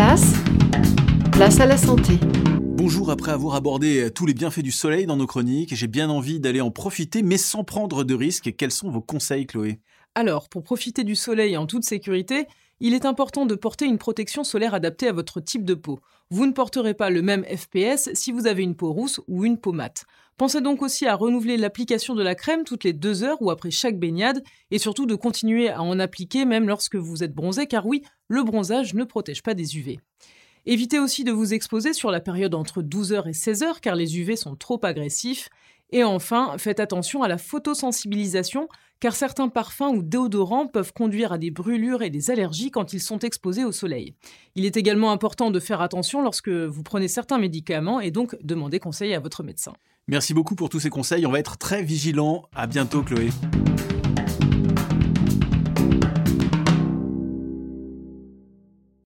place, place à la santé. Bonjour, après avoir abordé tous les bienfaits du soleil dans nos chroniques, j'ai bien envie d'aller en profiter, mais sans prendre de risques. Quels sont vos conseils, Chloé? Alors, pour profiter du soleil en toute sécurité, il est important de porter une protection solaire adaptée à votre type de peau. Vous ne porterez pas le même FPS si vous avez une peau rousse ou une peau mate. Pensez donc aussi à renouveler l'application de la crème toutes les deux heures ou après chaque baignade, et surtout de continuer à en appliquer même lorsque vous êtes bronzé, car oui, le bronzage ne protège pas des UV. Évitez aussi de vous exposer sur la période entre 12h et 16h car les UV sont trop agressifs. Et enfin, faites attention à la photosensibilisation car certains parfums ou déodorants peuvent conduire à des brûlures et des allergies quand ils sont exposés au soleil. Il est également important de faire attention lorsque vous prenez certains médicaments et donc demander conseil à votre médecin. Merci beaucoup pour tous ces conseils, on va être très vigilants. À bientôt Chloé.